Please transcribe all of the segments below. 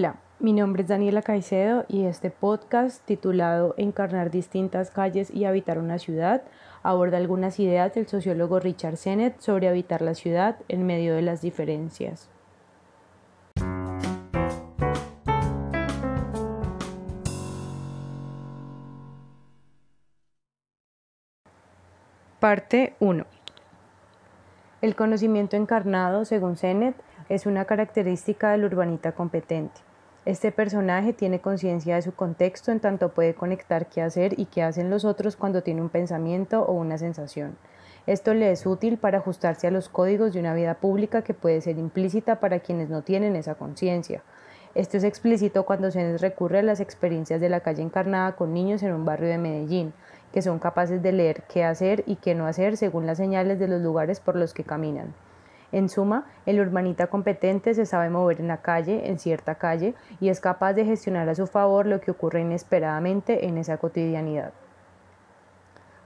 Hola, mi nombre es Daniela Caicedo y este podcast titulado Encarnar distintas calles y habitar una ciudad aborda algunas ideas del sociólogo Richard Sennett sobre habitar la ciudad en medio de las diferencias. Parte 1. El conocimiento encarnado, según Sennett, es una característica del urbanita competente. Este personaje tiene conciencia de su contexto en tanto puede conectar qué hacer y qué hacen los otros cuando tiene un pensamiento o una sensación. Esto le es útil para ajustarse a los códigos de una vida pública que puede ser implícita para quienes no tienen esa conciencia. Esto es explícito cuando se recurre a las experiencias de la calle encarnada con niños en un barrio de Medellín, que son capaces de leer qué hacer y qué no hacer según las señales de los lugares por los que caminan. En suma, el urbanita competente se sabe mover en la calle, en cierta calle, y es capaz de gestionar a su favor lo que ocurre inesperadamente en esa cotidianidad.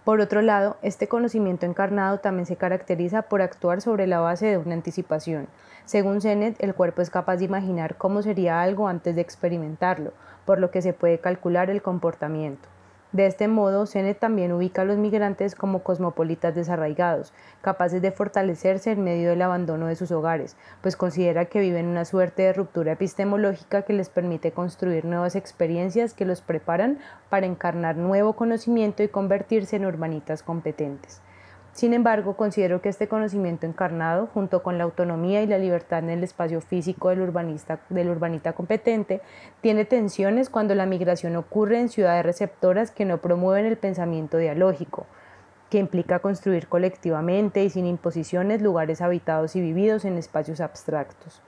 Por otro lado, este conocimiento encarnado también se caracteriza por actuar sobre la base de una anticipación. Según Sennett, el cuerpo es capaz de imaginar cómo sería algo antes de experimentarlo, por lo que se puede calcular el comportamiento. De este modo, Sennett también ubica a los migrantes como cosmopolitas desarraigados, capaces de fortalecerse en medio del abandono de sus hogares, pues considera que viven una suerte de ruptura epistemológica que les permite construir nuevas experiencias que los preparan para encarnar nuevo conocimiento y convertirse en urbanitas competentes. Sin embargo, considero que este conocimiento encarnado, junto con la autonomía y la libertad en el espacio físico del, urbanista, del urbanita competente, tiene tensiones cuando la migración ocurre en ciudades receptoras que no promueven el pensamiento dialógico, que implica construir colectivamente y sin imposiciones lugares habitados y vividos en espacios abstractos.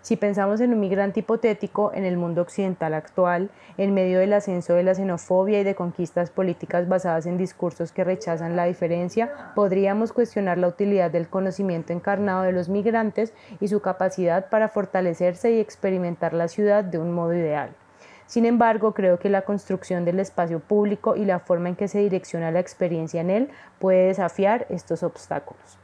Si pensamos en un migrante hipotético en el mundo occidental actual, en medio del ascenso de la xenofobia y de conquistas políticas basadas en discursos que rechazan la diferencia, podríamos cuestionar la utilidad del conocimiento encarnado de los migrantes y su capacidad para fortalecerse y experimentar la ciudad de un modo ideal. Sin embargo, creo que la construcción del espacio público y la forma en que se direcciona la experiencia en él puede desafiar estos obstáculos.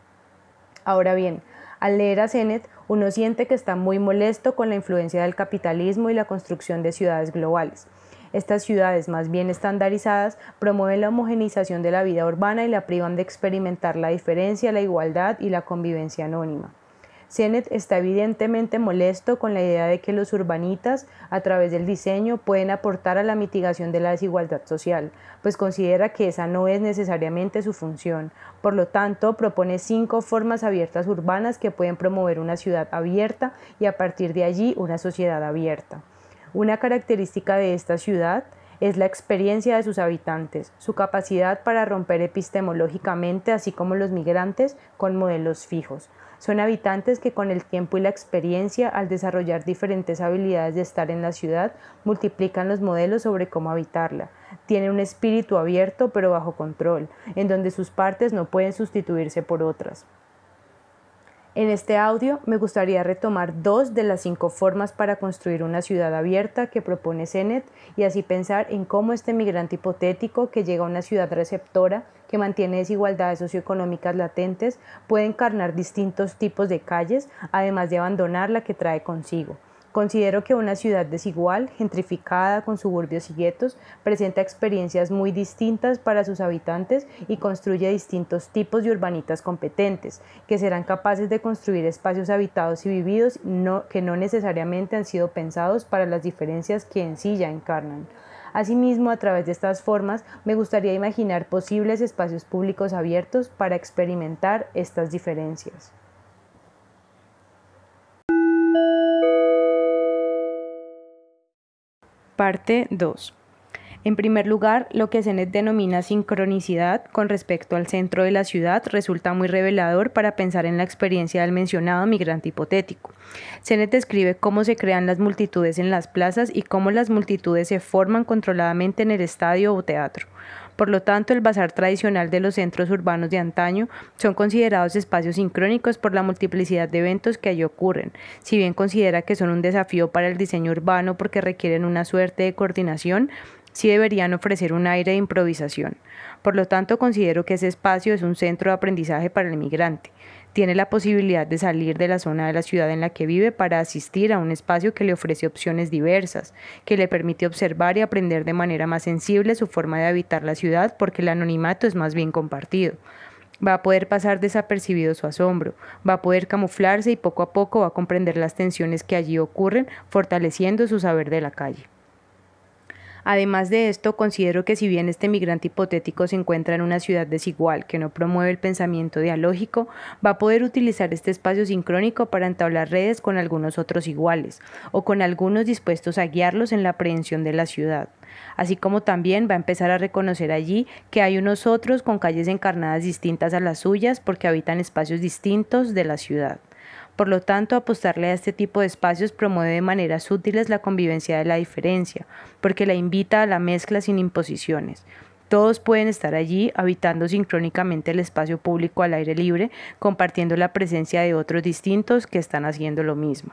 Ahora bien, al leer a Sennett, uno siente que está muy molesto con la influencia del capitalismo y la construcción de ciudades globales. Estas ciudades más bien estandarizadas promueven la homogenización de la vida urbana y la privan de experimentar la diferencia, la igualdad y la convivencia anónima. Sennett está evidentemente molesto con la idea de que los urbanitas, a través del diseño, pueden aportar a la mitigación de la desigualdad social, pues considera que esa no es necesariamente su función. Por lo tanto, propone cinco formas abiertas urbanas que pueden promover una ciudad abierta y a partir de allí una sociedad abierta. Una característica de esta ciudad es la experiencia de sus habitantes, su capacidad para romper epistemológicamente, así como los migrantes, con modelos fijos. Son habitantes que con el tiempo y la experiencia, al desarrollar diferentes habilidades de estar en la ciudad, multiplican los modelos sobre cómo habitarla. Tienen un espíritu abierto pero bajo control, en donde sus partes no pueden sustituirse por otras. En este audio me gustaría retomar dos de las cinco formas para construir una ciudad abierta que propone Sennett y así pensar en cómo este migrante hipotético que llega a una ciudad receptora que mantiene desigualdades socioeconómicas latentes puede encarnar distintos tipos de calles, además de abandonar la que trae consigo. Considero que una ciudad desigual, gentrificada, con suburbios y guetos, presenta experiencias muy distintas para sus habitantes y construye distintos tipos de urbanitas competentes, que serán capaces de construir espacios habitados y vividos que no necesariamente han sido pensados para las diferencias que en sí ya encarnan. Asimismo, a través de estas formas, me gustaría imaginar posibles espacios públicos abiertos para experimentar estas diferencias. Parte 2. En primer lugar, lo que Zenet denomina sincronicidad con respecto al centro de la ciudad resulta muy revelador para pensar en la experiencia del mencionado migrante hipotético. Zenet describe cómo se crean las multitudes en las plazas y cómo las multitudes se forman controladamente en el estadio o teatro. Por lo tanto, el bazar tradicional de los centros urbanos de antaño son considerados espacios sincrónicos por la multiplicidad de eventos que allí ocurren, si bien considera que son un desafío para el diseño urbano porque requieren una suerte de coordinación, sí deberían ofrecer un aire de improvisación. Por lo tanto, considero que ese espacio es un centro de aprendizaje para el migrante. Tiene la posibilidad de salir de la zona de la ciudad en la que vive para asistir a un espacio que le ofrece opciones diversas, que le permite observar y aprender de manera más sensible su forma de habitar la ciudad porque el anonimato es más bien compartido. Va a poder pasar desapercibido su asombro, va a poder camuflarse y poco a poco va a comprender las tensiones que allí ocurren, fortaleciendo su saber de la calle. Además de esto, considero que si bien este migrante hipotético se encuentra en una ciudad desigual que no promueve el pensamiento dialógico, va a poder utilizar este espacio sincrónico para entablar redes con algunos otros iguales o con algunos dispuestos a guiarlos en la aprehensión de la ciudad. Así como también va a empezar a reconocer allí que hay unos otros con calles encarnadas distintas a las suyas porque habitan espacios distintos de la ciudad. Por lo tanto, apostarle a este tipo de espacios promueve de maneras útiles la convivencia de la diferencia, porque la invita a la mezcla sin imposiciones. Todos pueden estar allí, habitando sincrónicamente el espacio público al aire libre, compartiendo la presencia de otros distintos que están haciendo lo mismo.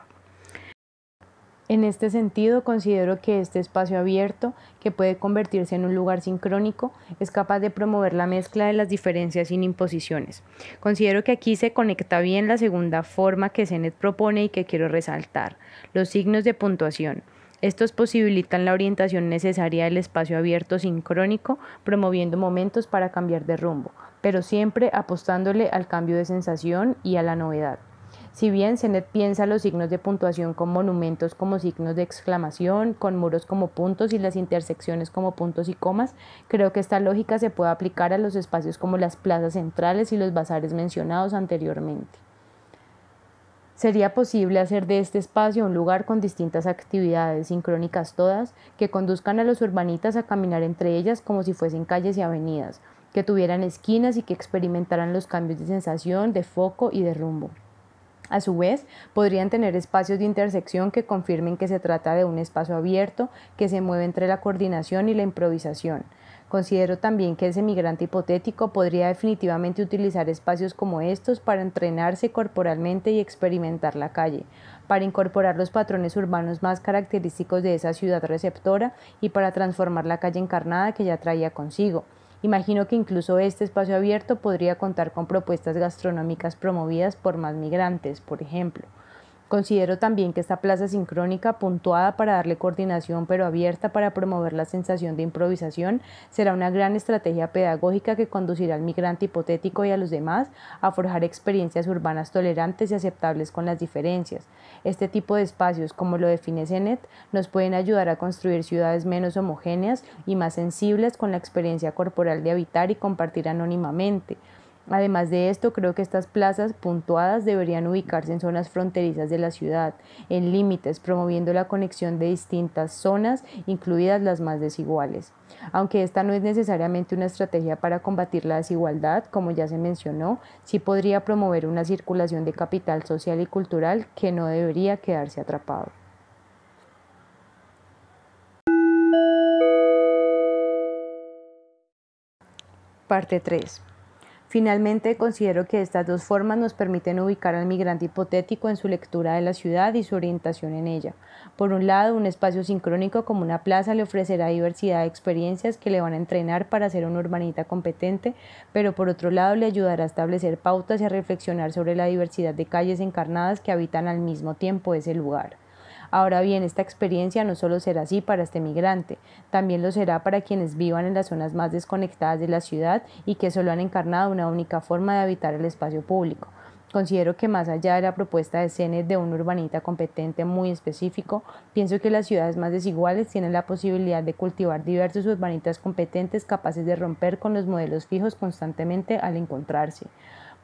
En este sentido, considero que este espacio abierto, que puede convertirse en un lugar sincrónico, es capaz de promover la mezcla de las diferencias sin imposiciones. Considero que aquí se conecta bien la segunda forma que Zenet propone y que quiero resaltar, los signos de puntuación. Estos posibilitan la orientación necesaria del espacio abierto sincrónico, promoviendo momentos para cambiar de rumbo, pero siempre apostándole al cambio de sensación y a la novedad. Si bien Zenet piensa los signos de puntuación con monumentos como signos de exclamación, con muros como puntos y las intersecciones como puntos y comas, creo que esta lógica se puede aplicar a los espacios como las plazas centrales y los bazares mencionados anteriormente. Sería posible hacer de este espacio un lugar con distintas actividades, sincrónicas todas, que conduzcan a los urbanitas a caminar entre ellas como si fuesen calles y avenidas, que tuvieran esquinas y que experimentaran los cambios de sensación, de foco y de rumbo. A su vez, podrían tener espacios de intersección que confirmen que se trata de un espacio abierto que se mueve entre la coordinación y la improvisación. Considero también que ese migrante hipotético podría definitivamente utilizar espacios como estos para entrenarse corporalmente y experimentar la calle, para incorporar los patrones urbanos más característicos de esa ciudad receptora y para transformar la calle encarnada que ya traía consigo. Imagino que incluso este espacio abierto podría contar con propuestas gastronómicas promovidas por más migrantes, por ejemplo. Considero también que esta plaza sincrónica, puntuada para darle coordinación pero abierta para promover la sensación de improvisación, será una gran estrategia pedagógica que conducirá al migrante hipotético y a los demás a forjar experiencias urbanas tolerantes y aceptables con las diferencias. Este tipo de espacios, como lo define Zenet, nos pueden ayudar a construir ciudades menos homogéneas y más sensibles con la experiencia corporal de habitar y compartir anónimamente. Además de esto, creo que estas plazas puntuadas deberían ubicarse en zonas fronterizas de la ciudad, en límites, promoviendo la conexión de distintas zonas, incluidas las más desiguales. Aunque esta no es necesariamente una estrategia para combatir la desigualdad, como ya se mencionó, sí podría promover una circulación de capital social y cultural que no debería quedarse atrapado. Parte 3. Finalmente, considero que estas dos formas nos permiten ubicar al migrante hipotético en su lectura de la ciudad y su orientación en ella. Por un lado, un espacio sincrónico como una plaza le ofrecerá diversidad de experiencias que le van a entrenar para ser un urbanita competente, pero por otro lado le ayudará a establecer pautas y a reflexionar sobre la diversidad de calles encarnadas que habitan al mismo tiempo ese lugar. Ahora bien, esta experiencia no solo será así para este migrante, también lo será para quienes vivan en las zonas más desconectadas de la ciudad y que solo han encarnado una única forma de habitar el espacio público. Considero que más allá de la propuesta de CENET de un urbanita competente muy específico, pienso que las ciudades más desiguales tienen la posibilidad de cultivar diversos urbanitas competentes capaces de romper con los modelos fijos constantemente al encontrarse.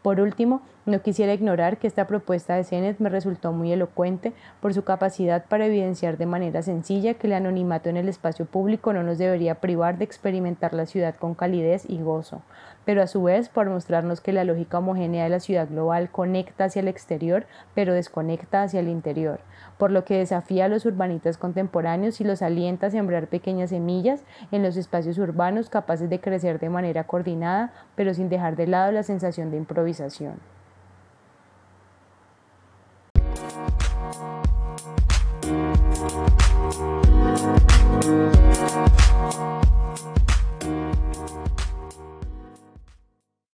Por último, no quisiera ignorar que esta propuesta de CENET me resultó muy elocuente por su capacidad para evidenciar de manera sencilla que el anonimato en el espacio público no nos debería privar de experimentar la ciudad con calidez y gozo, pero a su vez por mostrarnos que la lógica homogénea de la ciudad global conecta hacia el exterior, pero desconecta hacia el interior, por lo que desafía a los urbanitas contemporáneos y los alienta a sembrar pequeñas semillas en los espacios urbanos capaces de crecer de manera coordinada, pero sin dejar de lado la sensación de improvisación.